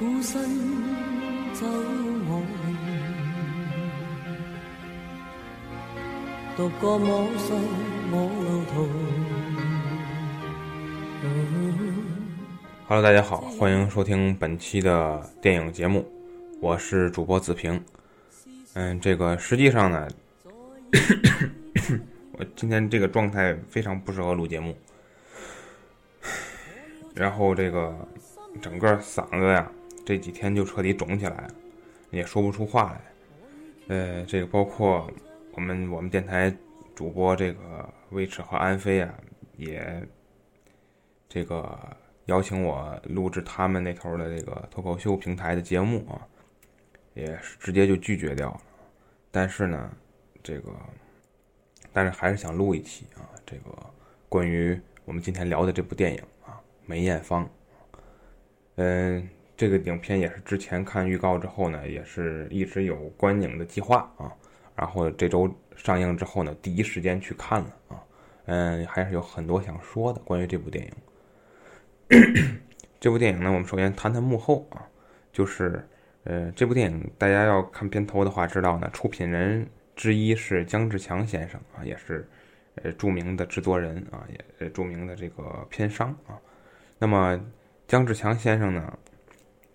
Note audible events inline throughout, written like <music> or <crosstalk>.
孤身走我，独个摸索我路途。Hello，大家好，欢迎收听本期的电影节目，我是主播子平。嗯，这个实际上呢，<coughs> 我今天这个状态非常不适合录节目，然后这个整个嗓子呀，这几天就彻底肿起来了，也说不出话来。呃，这个包括我们我们电台主播这个魏迟和安飞啊，也这个。邀请我录制他们那头的这个脱口秀平台的节目啊，也是直接就拒绝掉了。但是呢，这个，但是还是想录一期啊，这个关于我们今天聊的这部电影啊，《梅艳芳》。嗯，这个影片也是之前看预告之后呢，也是一直有观影的计划啊。然后这周上映之后呢，第一时间去看了啊。嗯，还是有很多想说的关于这部电影。这部电影呢，我们首先谈谈幕后啊，就是呃，这部电影大家要看片头的话，知道呢，出品人之一是姜志强先生啊，也是呃著名的制作人啊，也著名的这个片商啊。那么姜志强先生呢，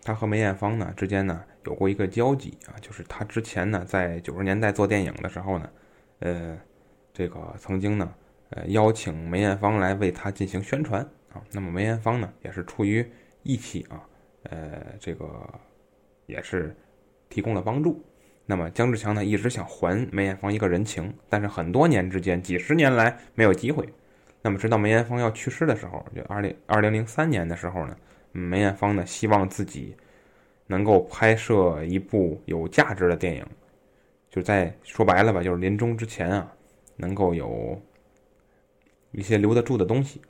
他和梅艳芳呢之间呢有过一个交集啊，就是他之前呢在九十年代做电影的时候呢，呃，这个曾经呢呃邀请梅艳芳来为他进行宣传。啊，那么梅艳芳呢，也是出于义气啊，呃，这个也是提供了帮助。那么姜志强呢，一直想还梅艳芳一个人情，但是很多年之间，几十年来没有机会。那么直到梅艳芳要去世的时候，就二零二零零三年的时候呢，梅艳芳呢希望自己能够拍摄一部有价值的电影，就在说白了吧，就是临终之前啊，能够有一些留得住的东西。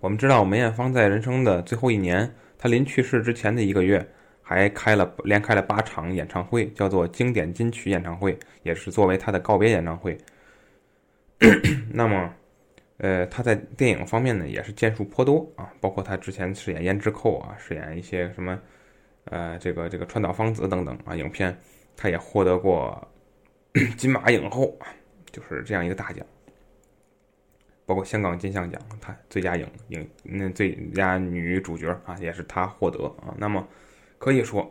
我们知道梅艳芳在人生的最后一年，她临去世之前的一个月，还开了连开了八场演唱会，叫做经典金曲演唱会，也是作为她的告别演唱会。<coughs> 那么，呃，他在电影方面呢，也是建树颇多啊，包括他之前饰演胭脂扣啊，饰演一些什么，呃，这个这个川岛芳子等等啊，影片，他也获得过金马影后，就是这样一个大奖。包括香港金像奖，他最佳影影那最佳女主角啊，也是她获得啊。那么可以说，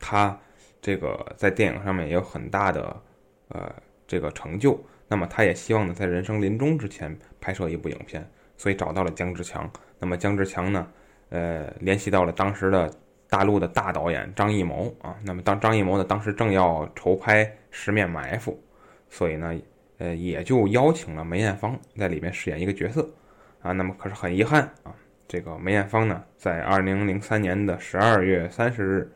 她这个在电影上面也有很大的呃这个成就。那么他也希望呢，在人生临终之前拍摄一部影片，所以找到了姜志强。那么姜志强呢，呃，联系到了当时的大陆的大导演张艺谋啊。那么当张艺谋呢，当时正要筹拍《十面埋伏》，所以呢。呃，也就邀请了梅艳芳在里面饰演一个角色，啊，那么可是很遗憾啊，这个梅艳芳呢，在二零零三年的十二月三十日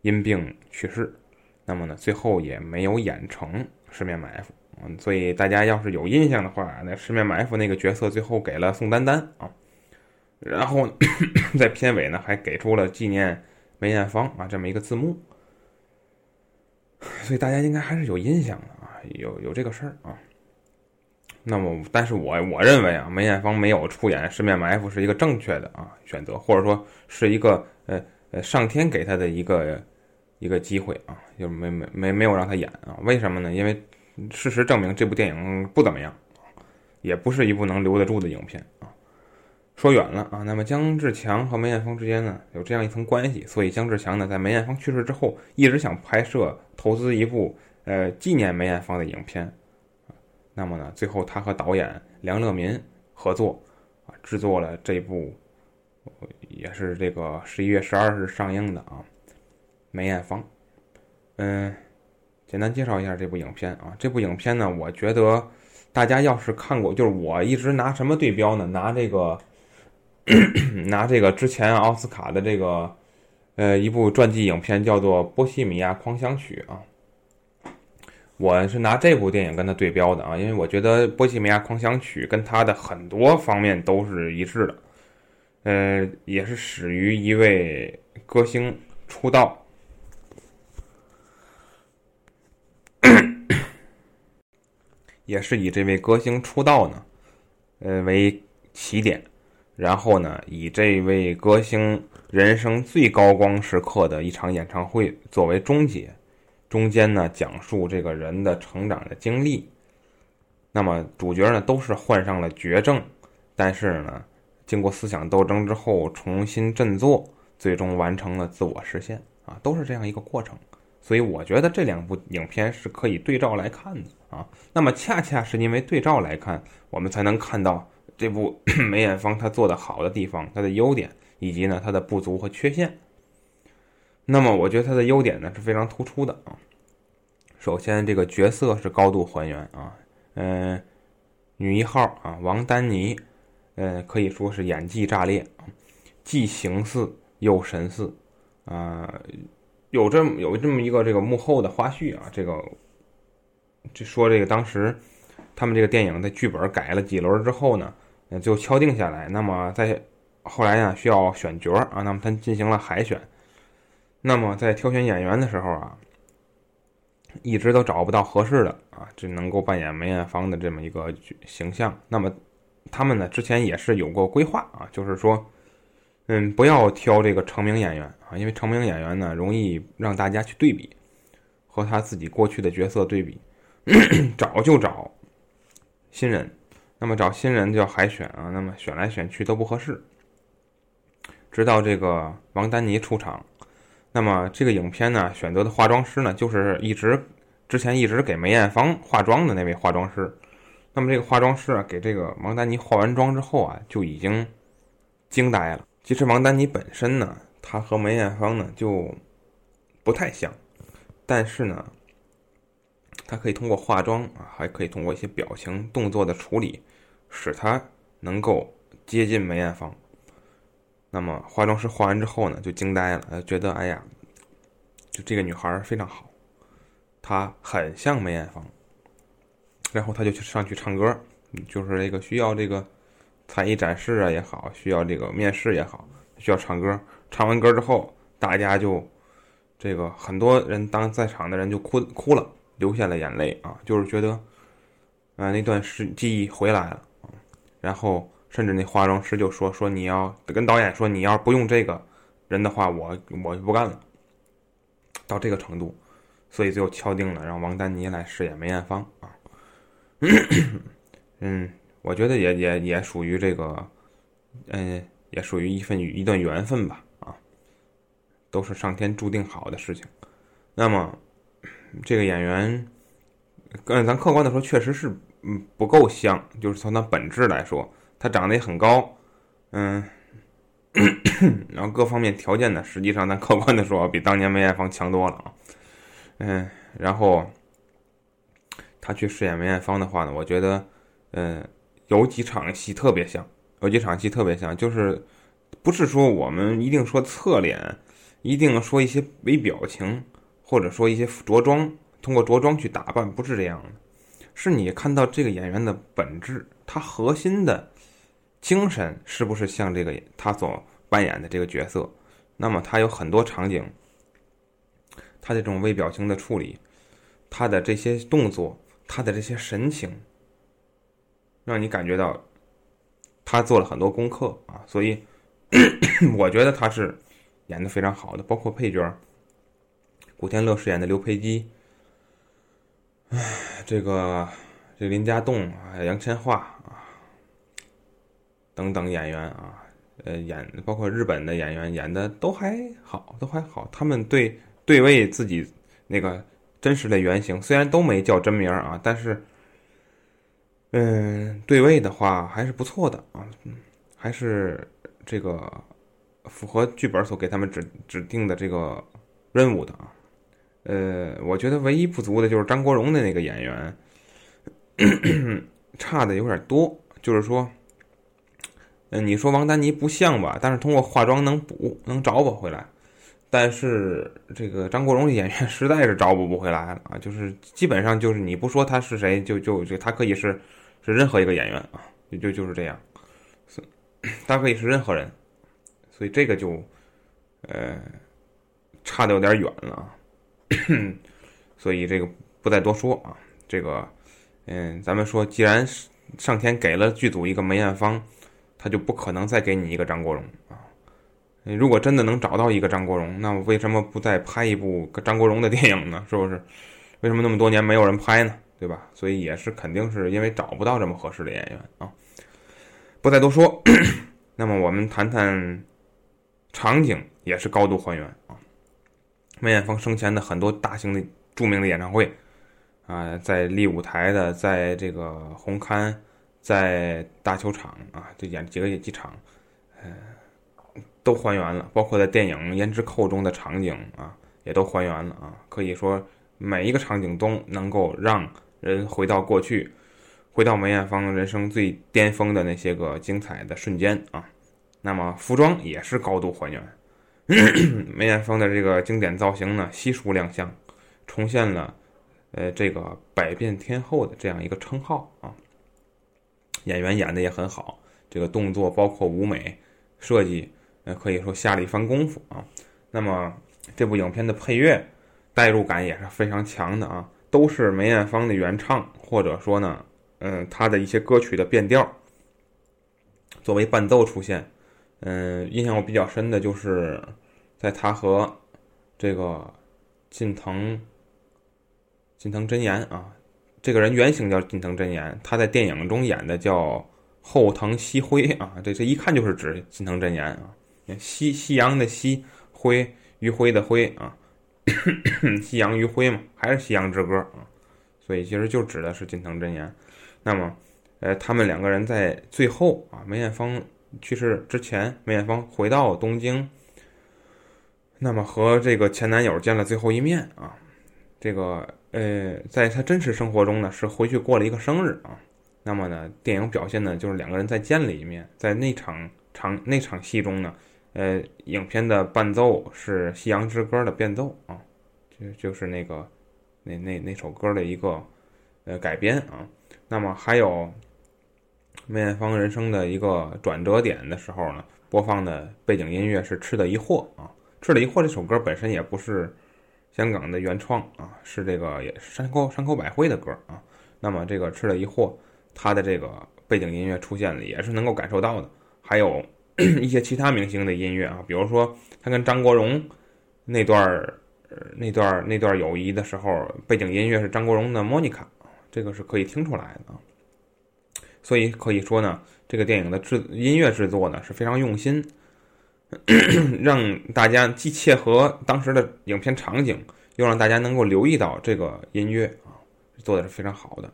因病去世，那么呢，最后也没有演成《十面埋伏》嗯，所以大家要是有印象的话，那《十面埋伏》那个角色最后给了宋丹丹啊，然后 <coughs> 在片尾呢还给出了纪念梅艳芳啊这么一个字幕，所以大家应该还是有印象的啊。有有这个事儿啊，那么，但是我我认为啊，梅艳芳没有出演《十面埋伏》是一个正确的啊选择，或者说是一个呃呃上天给她的一个一个机会啊，就没没没没有让她演啊？为什么呢？因为事实证明这部电影不怎么样，也不是一部能留得住的影片啊。说远了啊，那么姜志强和梅艳芳之间呢有这样一层关系，所以姜志强呢在梅艳芳去世之后，一直想拍摄投资一部。呃，纪念梅艳芳的影片，那么呢，最后他和导演梁乐民合作啊，制作了这部，也是这个十一月十二日上映的啊，梅艳芳。嗯，简单介绍一下这部影片啊，这部影片呢，我觉得大家要是看过，就是我一直拿什么对标呢？拿这个，<coughs> 拿这个之前奥斯卡的这个，呃，一部传记影片叫做《波西米亚狂想曲》啊。我是拿这部电影跟他对标的啊，因为我觉得《波西米亚狂想曲》跟他的很多方面都是一致的，呃，也是始于一位歌星出道，也是以这位歌星出道呢，呃为起点，然后呢，以这位歌星人生最高光时刻的一场演唱会作为终结，中间呢讲述这个人的成长的经历。那么主角呢都是患上了绝症，但是呢，经过思想斗争之后重新振作，最终完成了自我实现啊，都是这样一个过程。所以我觉得这两部影片是可以对照来看的啊。那么恰恰是因为对照来看，我们才能看到。这部梅艳芳她做的好的地方，她的优点以及呢她的不足和缺陷。那么我觉得她的优点呢是非常突出的啊。首先这个角色是高度还原啊，嗯，女一号啊王丹妮，嗯可以说是演技炸裂，既形似又神似啊。有这么有这么一个这个幕后的花絮啊，这个就说这个当时他们这个电影的剧本改了几轮之后呢。就敲定下来。那么在后来呢，需要选角啊。那么他进行了海选。那么在挑选演员的时候啊，一直都找不到合适的啊，只能够扮演梅艳芳的这么一个形象。那么他们呢，之前也是有过规划啊，就是说，嗯，不要挑这个成名演员啊，因为成名演员呢，容易让大家去对比，和他自己过去的角色对比，<clears throat> 找就找新人。那么找新人就要海选啊，那么选来选去都不合适，直到这个王丹妮出场，那么这个影片呢选择的化妆师呢就是一直之前一直给梅艳芳化妆的那位化妆师，那么这个化妆师啊给这个王丹妮化完妆之后啊就已经惊呆了。其实王丹妮本身呢，她和梅艳芳呢就不太像，但是呢。他可以通过化妆啊，还可以通过一些表情动作的处理，使他能够接近梅艳芳。那么化妆师化完之后呢，就惊呆了，觉得哎呀，就这个女孩非常好，她很像梅艳芳。然后他就去上去唱歌，就是这个需要这个才艺展示啊也好，需要这个面试也好，需要唱歌。唱完歌之后，大家就这个很多人当在场的人就哭哭了。流下了眼泪啊，就是觉得，啊，那段时记忆回来了，然后甚至那化妆师就说说你要跟导演说你要不用这个人的话，我我就不干了，到这个程度，所以最后敲定了让王丹妮来饰演梅艳芳啊，<coughs> 嗯，我觉得也也也属于这个，嗯，也属于一份一段缘分吧啊，都是上天注定好的事情，那么。这个演员，嗯，咱客观的说，确实是嗯不够像，就是从他本质来说，他长得也很高，嗯，<coughs> 然后各方面条件呢，实际上咱客观的说，比当年梅艳芳强多了啊，嗯，然后他去饰演梅艳芳的话呢，我觉得，嗯，有几场戏特别像，有几场戏特别像，就是不是说我们一定说侧脸，一定说一些微表情。或者说一些着装，通过着装去打扮，不是这样的，是你看到这个演员的本质，他核心的精神是不是像这个他所扮演的这个角色？那么他有很多场景，他这种微表情的处理，他的这些动作，他的这些神情，让你感觉到他做了很多功课啊，所以 <coughs> 我觉得他是演的非常好的，包括配角。古天乐饰演的刘培基，唉，这个这林家栋啊，杨千嬅啊，等等演员啊，呃，演包括日本的演员演的都还好，都还好。他们对对位自己那个真实的原型，虽然都没叫真名啊，但是，嗯，对位的话还是不错的啊，还是这个符合剧本所给他们指指定的这个任务的啊。呃，我觉得唯一不足的就是张国荣的那个演员，<coughs> 差的有点多。就是说，嗯，你说王丹妮不像吧？但是通过化妆能补，能找补回来。但是这个张国荣的演员实在是找补不回来了啊！就是基本上就是你不说他是谁，就就就他可以是是任何一个演员啊，就就就是这样，是他可以是任何人，所以这个就呃差的有点远了啊。<coughs> 所以这个不再多说啊，这个，嗯，咱们说，既然上天给了剧组一个梅艳芳，他就不可能再给你一个张国荣啊。如果真的能找到一个张国荣，那为什么不再拍一部张国荣的电影呢？是不是？为什么那么多年没有人拍呢？对吧？所以也是肯定是因为找不到这么合适的演员啊。不再多说，<coughs> 那么我们谈谈场景，也是高度还原啊。梅艳芳生前的很多大型的著名的演唱会啊，在立舞台的，在这个红磡，在大球场啊，就演几个几场，呃，都还原了。包括在电影《胭脂扣》中的场景啊，也都还原了啊。可以说每一个场景都能够让人回到过去。回到梅艳芳人生最巅峰的那些个精彩的瞬间啊，那么服装也是高度还原。<clears throat> 梅艳芳的这个经典造型呢，悉数亮相，重现了呃这个百变天后的这样一个称号啊。演员演的也很好，这个动作包括舞美设计，呃可以说下了一番功夫啊。那么这部影片的配乐代入感也是非常强的啊，都是梅艳芳的原唱，或者说呢。嗯，她的一些歌曲的变调作为伴奏出现，嗯，印象我比较深的就是，在他和这个近藤近藤真言啊，这个人原型叫近藤真言，他在电影中演的叫后藤希辉啊，这这一看就是指近藤真言啊，夕夕阳的夕辉余晖的辉啊，<coughs> 夕阳余晖嘛，还是夕阳之歌啊，所以其实就指的是近藤真言。那么，呃，他们两个人在最后啊，梅艳芳去世之前，梅艳芳回到东京，那么和这个前男友见了最后一面啊。这个呃，在他真实生活中呢，是回去过了一个生日啊。那么呢，电影表现呢，就是两个人再见了一面，在那场场那场戏中呢，呃，影片的伴奏是《夕阳之歌》的变奏啊，就就是那个那那那首歌的一个呃改编啊。那么还有梅艳芳人生的一个转折点的时候呢，播放的背景音乐是《吃的疑惑》啊，《吃的疑惑》这首歌本身也不是香港的原创啊，是这个也是山口山口百惠的歌啊。那么这个《吃的疑惑》它的这个背景音乐出现了，也是能够感受到的。还有一些其他明星的音乐啊，比如说他跟张国荣那段儿那段儿那段友谊的时候，背景音乐是张国荣的《莫妮卡》。这个是可以听出来的啊，所以可以说呢，这个电影的制音乐制作呢是非常用心，<coughs> 让大家既切合当时的影片场景，又让大家能够留意到这个音乐啊，做的是非常好的。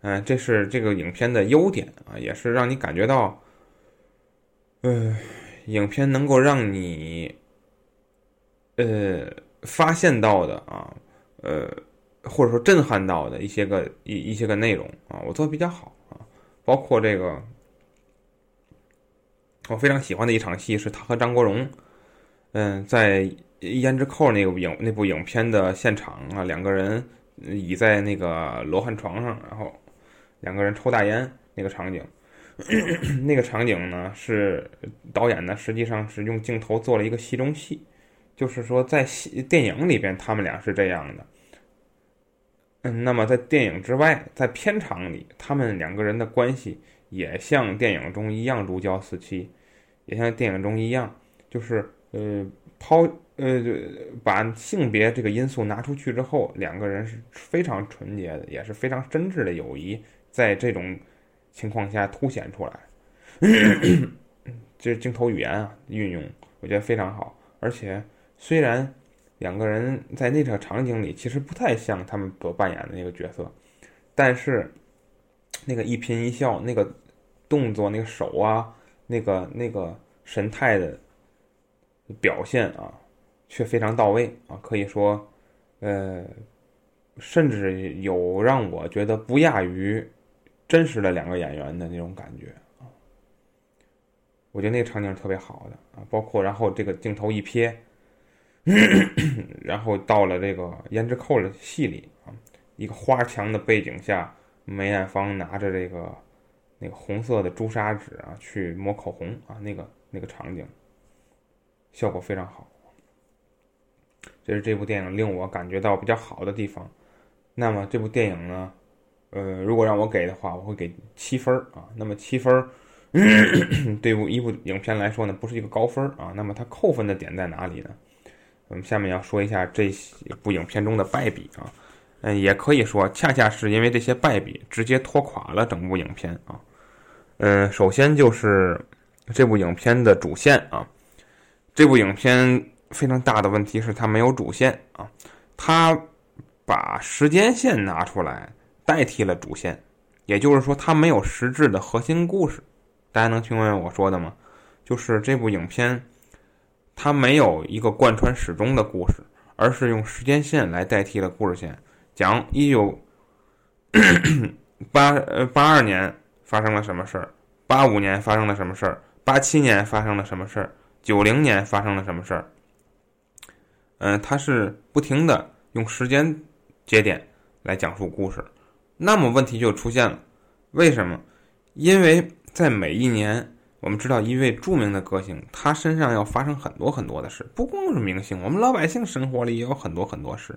嗯，这是这个影片的优点啊，也是让你感觉到，呃，影片能够让你呃发现到的啊，呃。或者说震撼到的一些个一一些个内容啊，我做的比较好，包括这个我非常喜欢的一场戏是他和张国荣，嗯，在《胭脂扣》那个影那部影片的现场啊，两个人倚在那个罗汉床上，然后两个人抽大烟那个场景，<coughs> 那个场景呢是导演呢实际上是用镜头做了一个戏中戏，就是说在戏电影里边他们俩是这样的。嗯，那么在电影之外，在片场里，他们两个人的关系也像电影中一样如胶似漆，也像电影中一样，就是呃抛呃把性别这个因素拿出去之后，两个人是非常纯洁的，也是非常真挚的友谊，在这种情况下凸显出来，<coughs> 这镜头语言啊运用，我觉得非常好，而且虽然。两个人在那场场景里，其实不太像他们所扮演的那个角色，但是那个一颦一笑、那个动作、那个手啊、那个那个神态的表现啊，却非常到位啊！可以说，呃，甚至有让我觉得不亚于真实的两个演员的那种感觉啊！我觉得那个场景特别好的啊，包括然后这个镜头一瞥。<clears throat> 然后到了这个胭脂扣的戏里啊，一个花墙的背景下，梅艳芳拿着这个那个红色的朱砂纸啊去抹口红啊，那个那个场景效果非常好。这是这部电影令我感觉到比较好的地方。那么这部电影呢，呃，如果让我给的话，我会给七分啊。那么七分 <clears throat> 对部一部影片来说呢，不是一个高分啊。那么它扣分的点在哪里呢？我们下面要说一下这部影片中的败笔啊。嗯，也可以说，恰恰是因为这些败笔，直接拖垮了整部影片啊。嗯，首先就是这部影片的主线啊。这部影片非常大的问题是它没有主线啊，它把时间线拿出来代替了主线，也就是说，它没有实质的核心故事。大家能听明白我说的吗？就是这部影片，它没有一个贯穿始终的故事，而是用时间线来代替了故事线，讲一九 <clears throat> 八呃八二年发生了什么事儿，八五年发生了什么事儿，八七年发生了什么事儿，九零年发生了什么事儿。嗯，它是不停的用时间节点来讲述故事，那么问题就出现了，为什么？因为。在每一年，我们知道一位著名的歌星，他身上要发生很多很多的事，不光是明星，我们老百姓生活里也有很多很多事。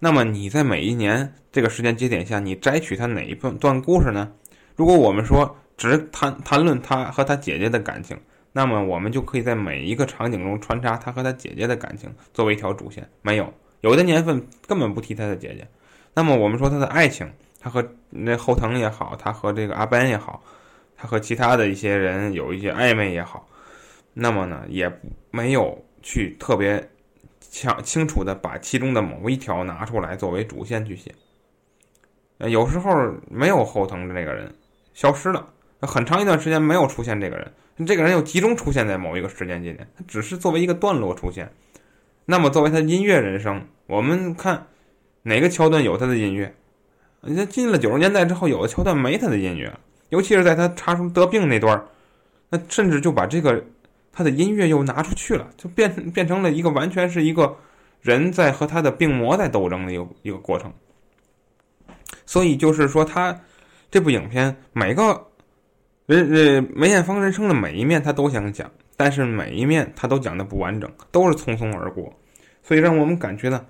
那么你在每一年这个时间节点下，你摘取他哪一段段故事呢？如果我们说只谈谈论他和他姐姐的感情，那么我们就可以在每一个场景中穿插他和他姐姐的感情作为一条主线。没有，有的年份根本不提他的姐姐。那么我们说他的爱情，他和那后藤也好，他和这个阿班也好。他和其他的一些人有一些暧昧也好，那么呢，也没有去特别强清楚的把其中的某一条拿出来作为主线去写。呃，有时候没有后藤的这个人消失了，很长一段时间没有出现这个人，这个人又集中出现在某一个时间节点，他只是作为一个段落出现。那么作为他音乐人生，我们看哪个桥段有他的音乐？你看进了九十年代之后，有的桥段没他的音乐。尤其是在他查出得病那段那甚至就把这个他的音乐又拿出去了，就变 <laughs> 变成了一个完全是一个人在和他的病魔在斗争的一个一个过程。所以就是说，他这部影片每个人呃梅艳芳人生的每一面他都想讲，但是每一面他都讲的不完整，都是匆匆而过，所以让我们感觉呢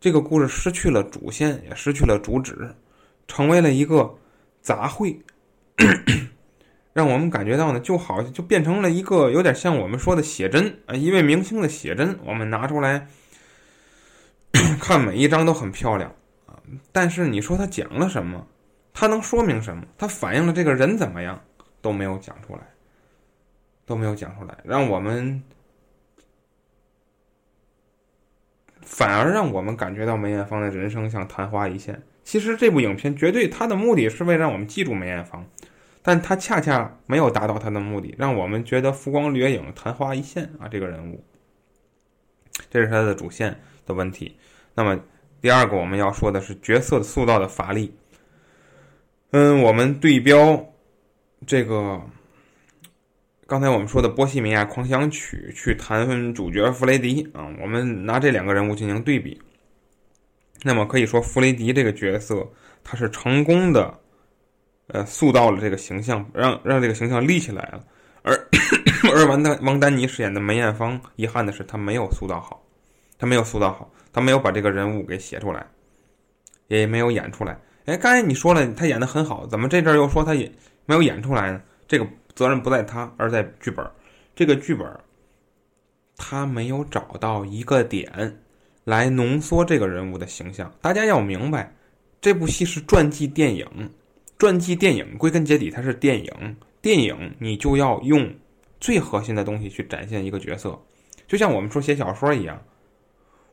这个故事失去了主线，也失去了主旨，成为了一个杂烩。<clears throat> 让我们感觉到呢，就好像就变成了一个有点像我们说的写真啊，一位明星的写真，我们拿出来 <clears throat> 看，每一张都很漂亮啊。但是你说他讲了什么，他能说明什么，他反映了这个人怎么样，都没有讲出来，都没有讲出来，让我们反而让我们感觉到梅艳芳的人生像昙花一现。其实这部影片绝对它的目的是为让我们记住梅艳芳。但他恰恰没有达到他的目的，让我们觉得浮光掠影、昙花一现啊！这个人物，这是他的主线的问题。那么第二个我们要说的是角色塑造的乏力。嗯，我们对标这个刚才我们说的《波西米亚狂想曲》去谈主角弗雷迪啊，我们拿这两个人物进行对比。那么可以说，弗雷迪这个角色他是成功的。呃，塑造了这个形象，让让这个形象立起来了。而而王丹王丹妮饰演的梅艳芳，遗憾的是她没有塑造好，她没有塑造好，她没有把这个人物给写出来，也没有演出来。哎，刚才你说了，她演的很好，怎么这阵又说她也没有演出来呢？这个责任不在她，而在剧本。这个剧本，他没有找到一个点来浓缩这个人物的形象。大家要明白，这部戏是传记电影。传记电影归根结底它是电影，电影你就要用最核心的东西去展现一个角色，就像我们说写小说一样，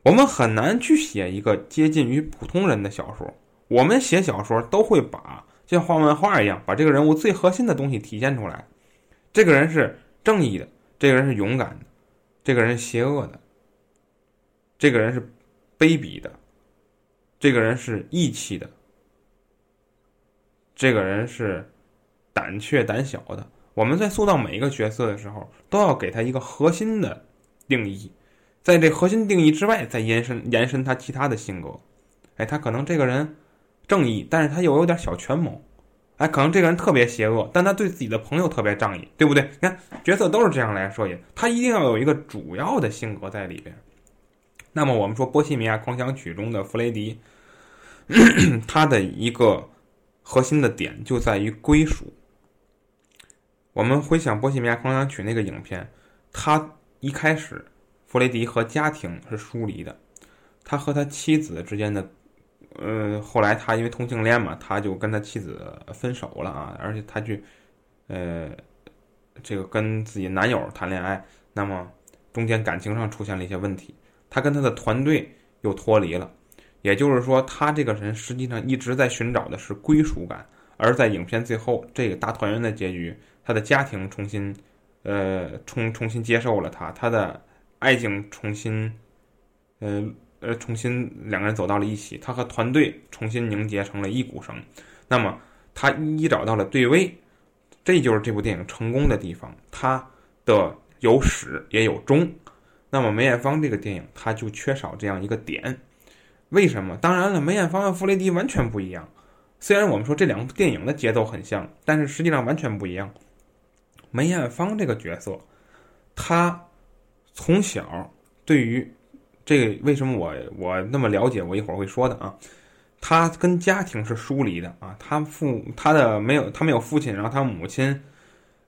我们很难去写一个接近于普通人的小说。我们写小说都会把像画漫画一样，把这个人物最核心的东西体现出来。这个人是正义的，这个人是勇敢的，这个人邪恶的，这个人是卑鄙的，这个人是义气的。这个人是胆怯胆小的。我们在塑造每一个角色的时候，都要给他一个核心的定义，在这核心定义之外，再延伸延伸他其他的性格。哎，他可能这个人正义，但是他又有点小权谋。哎，可能这个人特别邪恶，但他对自己的朋友特别仗义，对不对？你看角色都是这样来设计，他一定要有一个主要的性格在里边。那么我们说《波西米亚狂想曲》中的弗雷迪，<clears throat> 他的一个。核心的点就在于归属。我们回想《波西米亚狂想曲》那个影片，他一开始弗雷迪和家庭是疏离的，他和他妻子之间的，呃，后来他因为同性恋嘛，他就跟他妻子分手了啊，而且他去，呃，这个跟自己男友谈恋爱，那么中间感情上出现了一些问题，他跟他的团队又脱离了，也就是说，他这个人实际上一直在寻找的是归属感，而在影片最后这个大团圆的结局。他的家庭重新，呃，重重新接受了他，他的爱情重新，呃呃，重新两个人走到了一起，他和团队重新凝结成了一股绳。那么他一一找到了对位，这就是这部电影成功的地方。它的有始也有终。那么梅艳芳这个电影，它就缺少这样一个点。为什么？当然了，梅艳芳和弗雷迪完全不一样。虽然我们说这两部电影的节奏很像，但是实际上完全不一样。梅艳芳这个角色，她从小对于这个为什么我我那么了解？我一会儿会说的啊。她跟家庭是疏离的啊，她父她的没有她没有父亲，然后她母亲，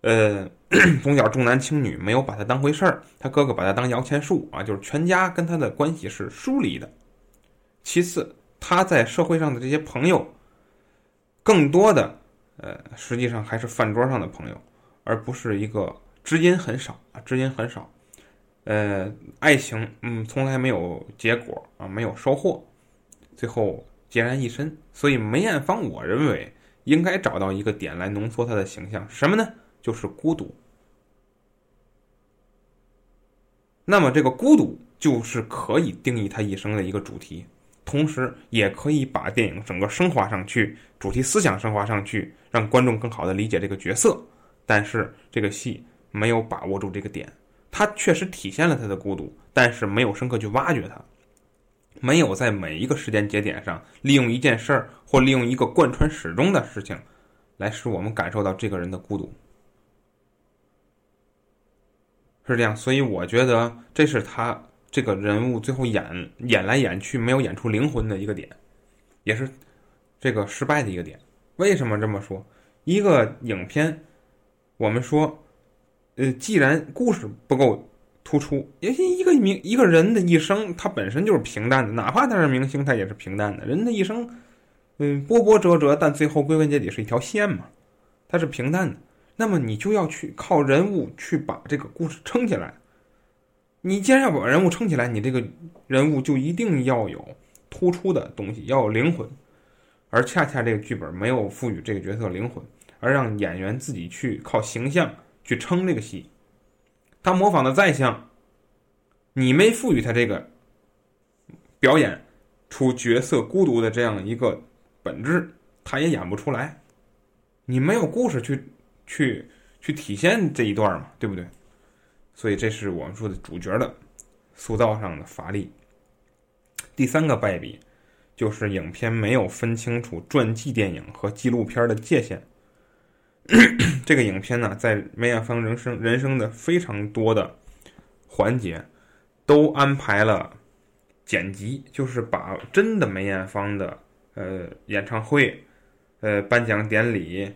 呃，<clears throat> 从小重男轻女，没有把她当回事儿。她哥哥把她当摇钱树啊，就是全家跟她的关系是疏离的。其次，他在社会上的这些朋友，更多的呃，实际上还是饭桌上的朋友。而不是一个知音很少啊，知音很少，呃，爱情嗯从来没有结果啊，没有收获，最后孑然一身。所以梅艳芳，我认为应该找到一个点来浓缩她的形象，什么呢？就是孤独。那么这个孤独就是可以定义她一生的一个主题，同时也可以把电影整个升华上去，主题思想升华上去，让观众更好的理解这个角色。但是这个戏没有把握住这个点，它确实体现了他的孤独，但是没有深刻去挖掘它，没有在每一个时间节点上利用一件事儿或利用一个贯穿始终的事情，来使我们感受到这个人的孤独，是这样。所以我觉得这是他这个人物最后演演来演去没有演出灵魂的一个点，也是这个失败的一个点。为什么这么说？一个影片。我们说，呃，既然故事不够突出，也一个明一个人的一生，他本身就是平淡的，哪怕他是明星，他也是平淡的。人的一生，嗯，波波折折，但最后归根结底是一条线嘛，它是平淡的。那么你就要去靠人物去把这个故事撑起来。你既然要把人物撑起来，你这个人物就一定要有突出的东西，要有灵魂。而恰恰这个剧本没有赋予这个角色灵魂。而让演员自己去靠形象去撑这个戏，他模仿的再像，你没赋予他这个表演出角色孤独的这样一个本质，他也演不出来。你没有故事去去去体现这一段嘛，对不对？所以这是我们说的主角的塑造上的乏力。第三个败笔就是影片没有分清楚传记电影和纪录片的界限。<clears throat> 这个影片呢，在梅艳芳人生人生的非常多的环节，都安排了剪辑，就是把真的梅艳芳的呃演唱会、呃颁奖典礼、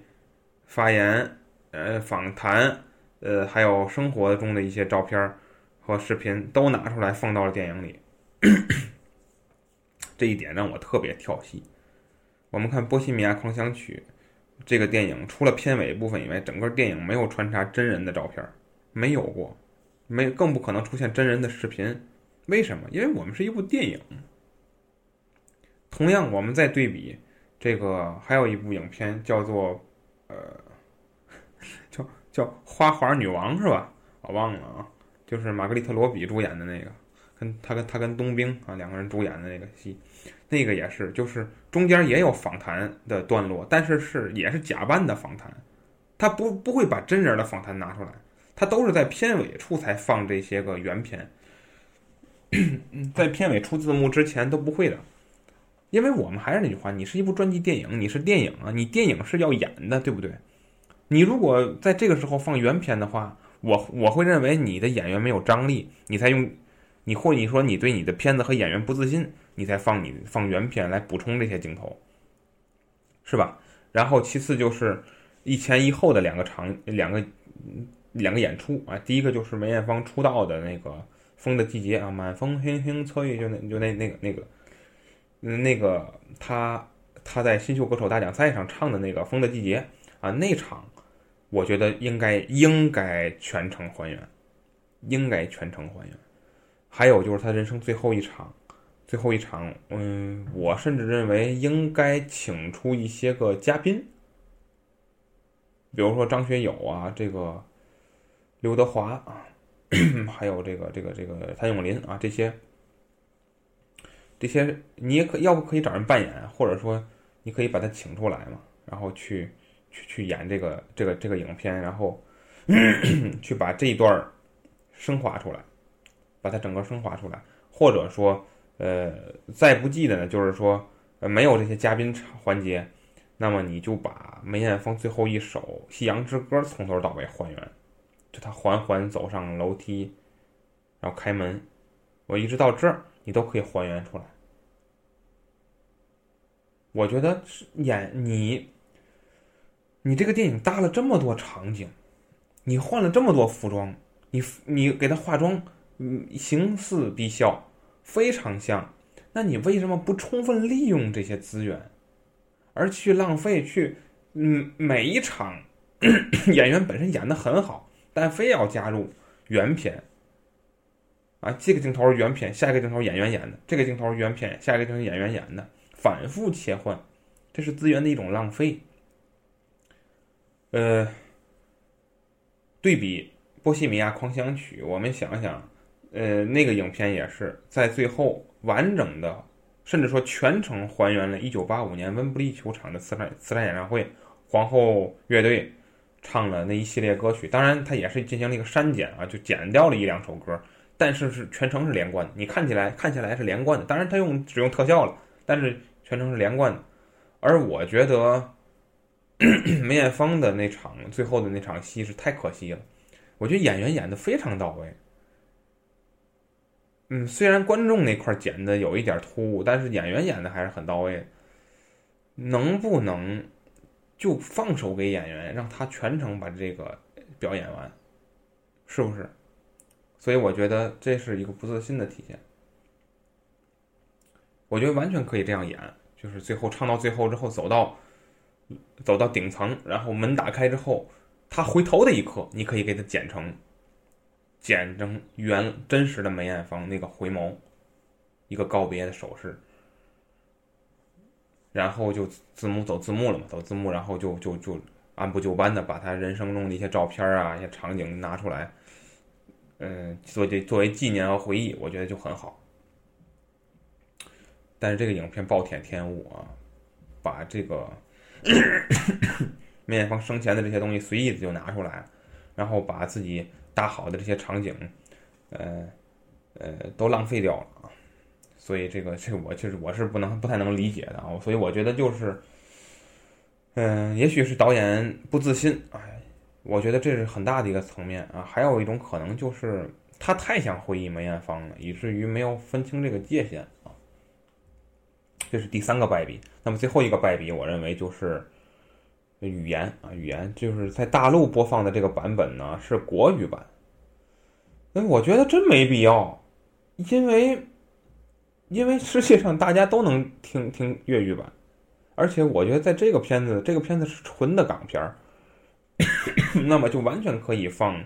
发言、呃访谈、呃还有生活中的一些照片和视频都拿出来放到了电影里。<coughs> 这一点让我特别跳戏。我们看《波西米亚狂想曲》。这个电影除了片尾部分以外，整个电影没有穿插真人的照片，没有过，没更不可能出现真人的视频。为什么？因为我们是一部电影。同样，我们再对比这个，还有一部影片叫做呃，<laughs> 叫叫《花环女王》是吧？我忘了啊，就是玛格丽特罗比主演的那个，跟她跟她跟冬兵啊两个人主演的那个戏。那个也是，就是中间也有访谈的段落，但是是也是假扮的访谈，他不不会把真人的访谈拿出来，他都是在片尾处才放这些个原片，<coughs> 在片尾出字幕之前都不会的，因为我们还是那句话，你是一部传记电影，你是电影啊，你电影是要演的，对不对？你如果在这个时候放原片的话，我我会认为你的演员没有张力，你才用，你或你说你对你的片子和演员不自信。你才放你放原片来补充这些镜头，是吧？然后其次就是一前一后的两个场两个两个演出啊，第一个就是梅艳芳出道的那个《风的季节》啊，满风轻轻吹，就那就那那个那个，嗯，那个他他在新秀歌手大奖赛上唱的那个《风的季节》啊，那场我觉得应该应该全程还原，应该全程还原。还有就是他人生最后一场，最后一场，嗯，我甚至认为应该请出一些个嘉宾，比如说张学友啊，这个。刘德华啊，<clears throat> 还有这个这个这个谭咏麟啊，这些这些你也可要不可以找人扮演，或者说你可以把他请出来嘛，然后去去去演这个这个这个影片，然后 <clears throat> 去把这一段升华出来，把它整个升华出来，或者说呃再不济的呢，就是说没有这些嘉宾环节，那么你就把梅艳芳最后一首《夕阳之歌》从头到尾还原。就他缓缓走上楼梯，然后开门，我一直到这儿，你都可以还原出来。我觉得是演你，你这个电影搭了这么多场景，你换了这么多服装，你你给他化妆，嗯，形似逼笑，非常像。那你为什么不充分利用这些资源，而去浪费去？嗯，每一场 <clears throat> 演员本身演的很好。但非要加入原片啊，这个镜头是原片，下一个镜头演员演的；这个镜头是原片，下一个镜头演员演的，反复切换，这是资源的一种浪费。呃，对比《波西米亚狂想曲》，我们想想，呃，那个影片也是在最后完整的，甚至说全程还原了1985年温布利球场的慈善慈善演唱会，皇后乐队。唱了那一系列歌曲，当然它也是进行了一个删减啊，就剪掉了一两首歌，但是是全程是连贯的。你看起来看起来是连贯的，当然它用只用特效了，但是全程是连贯的。而我觉得 <clears throat> 梅艳芳的那场最后的那场戏是太可惜了，我觉得演员演的非常到位。嗯，虽然观众那块剪的有一点突兀，但是演员演的还是很到位。能不能？就放手给演员，让他全程把这个表演完，是不是？所以我觉得这是一个不自信的体现。我觉得完全可以这样演，就是最后唱到最后之后，走到走到顶层，然后门打开之后，他回头的一刻，你可以给他剪成剪成原真实的梅艳芳那个回眸，一个告别的手势。然后就字幕走字幕了嘛，走字幕，然后就就就按部就班的把他人生中的一些照片啊、一些场景拿出来，嗯，作为作为纪念和回忆，我觉得就很好。但是这个影片暴殄天物啊，把这个梅艳芳生前的这些东西随意的就拿出来，然后把自己搭好的这些场景，呃呃，都浪费掉了啊。所以这个这个我就是我是不能不太能理解的啊，所以我觉得就是，嗯，也许是导演不自信，哎，我觉得这是很大的一个层面啊。还有一种可能就是他太想回忆梅艳芳了，以至于没有分清这个界限啊。这是第三个败笔。那么最后一个败笔，我认为就是语言啊，语言就是在大陆播放的这个版本呢是国语版，哎，我觉得真没必要，因为。因为世界上大家都能听听粤语版，而且我觉得在这个片子，这个片子是纯的港片儿，<coughs> 那么就完全可以放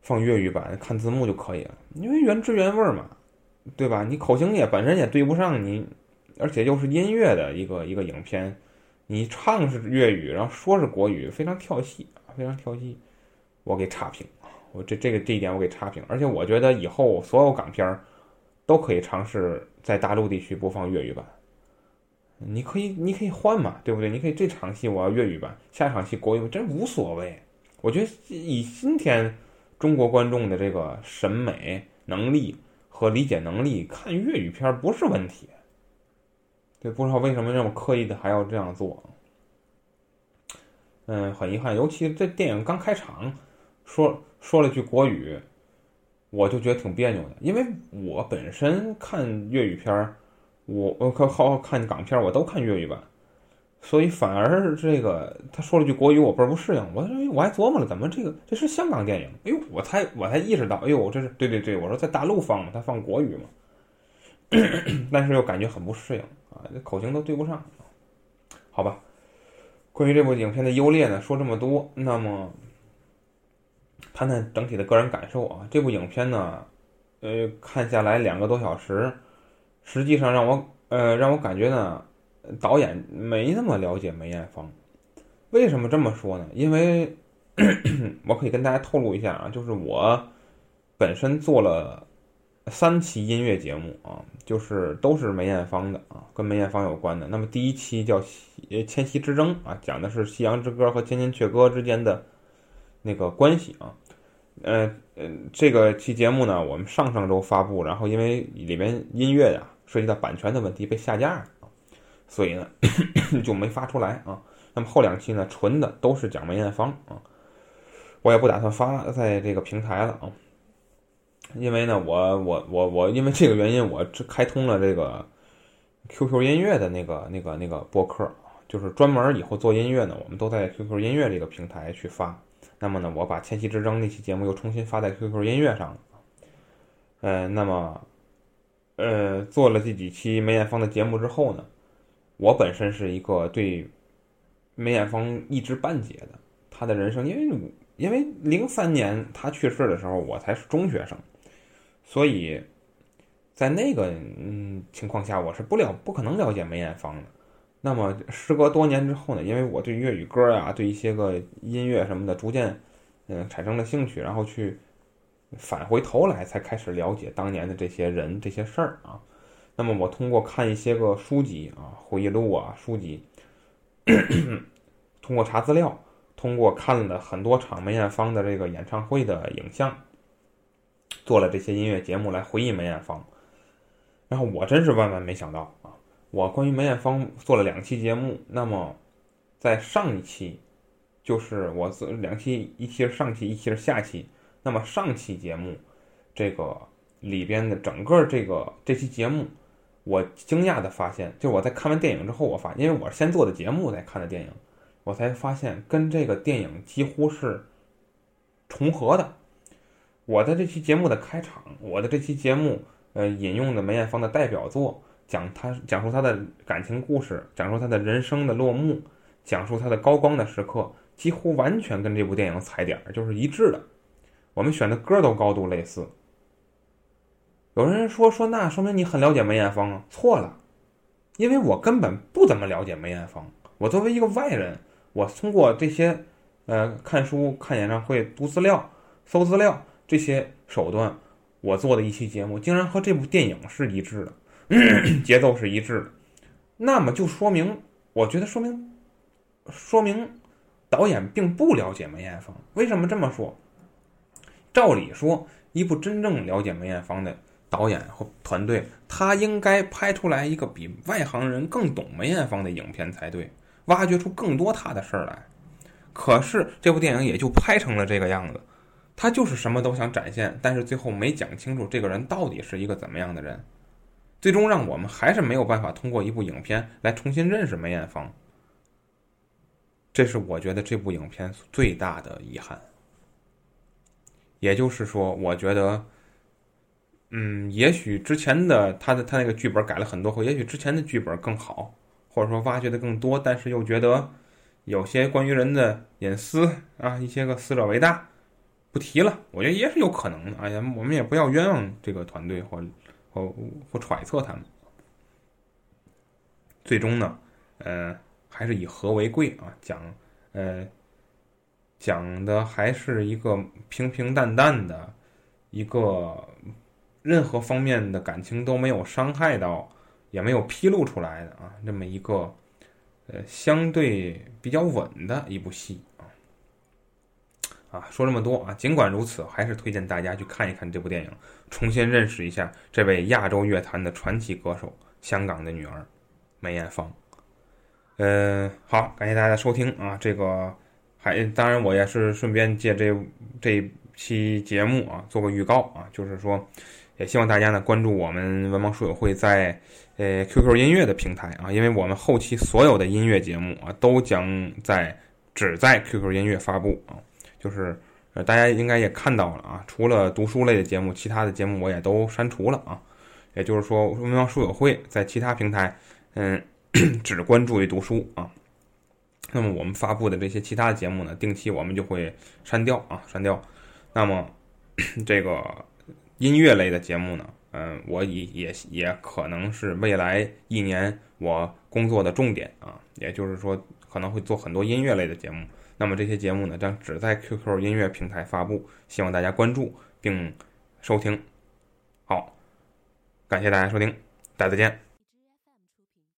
放粤语版，看字幕就可以了。因为原汁原味嘛，对吧？你口型也本身也对不上你，而且又是音乐的一个一个影片，你唱是粤语，然后说是国语，非常跳戏，非常跳戏。我给差评，我这这个这一点我给差评。而且我觉得以后所有港片儿。都可以尝试在大陆地区播放粤语版，你可以，你可以换嘛，对不对？你可以这场戏我要粤语版，下场戏国语，真无所谓。我觉得以今天中国观众的这个审美能力和理解能力，看粤语片不是问题。对，不知道为什么这么刻意的还要这样做。嗯，很遗憾，尤其这电影刚开场，说说了句国语。我就觉得挺别扭的，因为我本身看粤语片儿，我我可好好看港片儿，我都看粤语版。所以反而这个他说了句国语，我倍儿不适应。我我还琢磨了，怎么这个这是香港电影？哎呦，我才我才意识到，哎呦，这是对对对，我说在大陆放嘛，他放国语嘛，<clears throat> 但是又感觉很不适应啊，这口型都对不上。好吧，关于这部影片的优劣呢，说这么多，那么谈谈整体的个人感受啊。这部影片呢，呃，看下来两个多小时，实际上让我呃让我感觉呢。导演没那么了解梅艳芳，为什么这么说呢？因为 <clears throat> 我可以跟大家透露一下啊，就是我本身做了三期音乐节目啊，就是都是梅艳芳的啊，跟梅艳芳有关的。那么第一期叫《呃千禧之争》啊，讲的是《夕阳之歌》和《千千阙歌》之间的那个关系啊。呃呃，这个期节目呢，我们上上周发布，然后因为里面音乐呀涉及到版权的问题被下架了啊。所以呢，<coughs> 就没发出来啊。那么后两期呢，纯的都是讲梅艳芳啊。我也不打算发在这个平台了啊，因为呢，我我我我因为这个原因，我开通了这个 QQ 音乐的那个那个那个播客，就是专门以后做音乐呢，我们都在 QQ 音乐这个平台去发。那么呢，我把《千禧之争》那期节目又重新发在 QQ 音乐上了。呃，那么呃，做了这几期梅艳芳的节目之后呢？我本身是一个对梅艳芳一知半解的，她的人生，因为因为零三年她去世的时候，我才是中学生，所以在那个嗯情况下，我是不了不可能了解梅艳芳的。那么时隔多年之后呢，因为我对粤语歌啊，对一些个音乐什么的，逐渐嗯产生了兴趣，然后去返回头来，才开始了解当年的这些人这些事儿啊。那么我通过看一些个书籍啊、回忆录啊、书籍，<clears throat> 通过查资料，通过看了很多场梅艳芳的这个演唱会的影像，做了这些音乐节目来回忆梅艳芳。然后我真是万万没想到啊！我关于梅艳芳做了两期节目，那么在上一期，就是我做两期，一期是上期，一期是下期。那么上期节目这个里边的整个这个这期节目。我惊讶的发现，就我在看完电影之后，我发，因为我先做的节目再看的电影，我才发现跟这个电影几乎是重合的。我的这期节目的开场，我的这期节目，呃，引用的梅艳芳的代表作，讲她讲述她的感情故事，讲述她的人生的落幕，讲述她的高光的时刻，几乎完全跟这部电影踩点儿就是一致的。我们选的歌都高度类似。有人说说那说明你很了解梅艳芳啊？错了，因为我根本不怎么了解梅艳芳。我作为一个外人，我通过这些，呃，看书、看演唱会、读资料、搜资料这些手段，我做的一期节目，竟然和这部电影是一致的，<clears throat> 节奏是一致的。那么就说明，我觉得说明，说明导演并不了解梅艳芳。为什么这么说？照理说，一部真正了解梅艳芳的。导演和团队，他应该拍出来一个比外行人更懂梅艳芳的影片才对，挖掘出更多他的事儿来。可是这部电影也就拍成了这个样子，他就是什么都想展现，但是最后没讲清楚这个人到底是一个怎么样的人，最终让我们还是没有办法通过一部影片来重新认识梅艳芳。这是我觉得这部影片最大的遗憾。也就是说，我觉得。嗯，也许之前的他的他那个剧本改了很多回，也许之前的剧本更好，或者说挖掘的更多，但是又觉得有些关于人的隐私啊，一些个死者为大，不提了。我觉得也是有可能的。哎呀，我们也不要冤枉这个团队或或或揣测他们。最终呢，呃，还是以和为贵啊，讲呃讲的还是一个平平淡淡的一个。任何方面的感情都没有伤害到，也没有披露出来的啊，这么一个呃相对比较稳的一部戏啊，说这么多啊，尽管如此，还是推荐大家去看一看这部电影，重新认识一下这位亚洲乐坛的传奇歌手——香港的女儿梅艳芳。嗯，好，感谢大家的收听啊，这个还当然我也是顺便借这这期节目啊做个预告啊，就是说。也希望大家呢关注我们文盲书友会在呃 QQ 音乐的平台啊，因为我们后期所有的音乐节目啊都将在只在 QQ 音乐发布啊，就是呃大家应该也看到了啊，除了读书类的节目，其他的节目我也都删除了啊。也就是说，文盲书友会在其他平台嗯 <coughs> 只关注于读书啊。那么我们发布的这些其他的节目呢，定期我们就会删掉啊，删掉。那么这个音乐类的节目呢，嗯，我也也也可能是未来一年我工作的重点啊，也就是说可能会做很多音乐类的节目。那么这些节目呢，将只在 QQ 音乐平台发布，希望大家关注并收听。好，感谢大家收听，大家再见。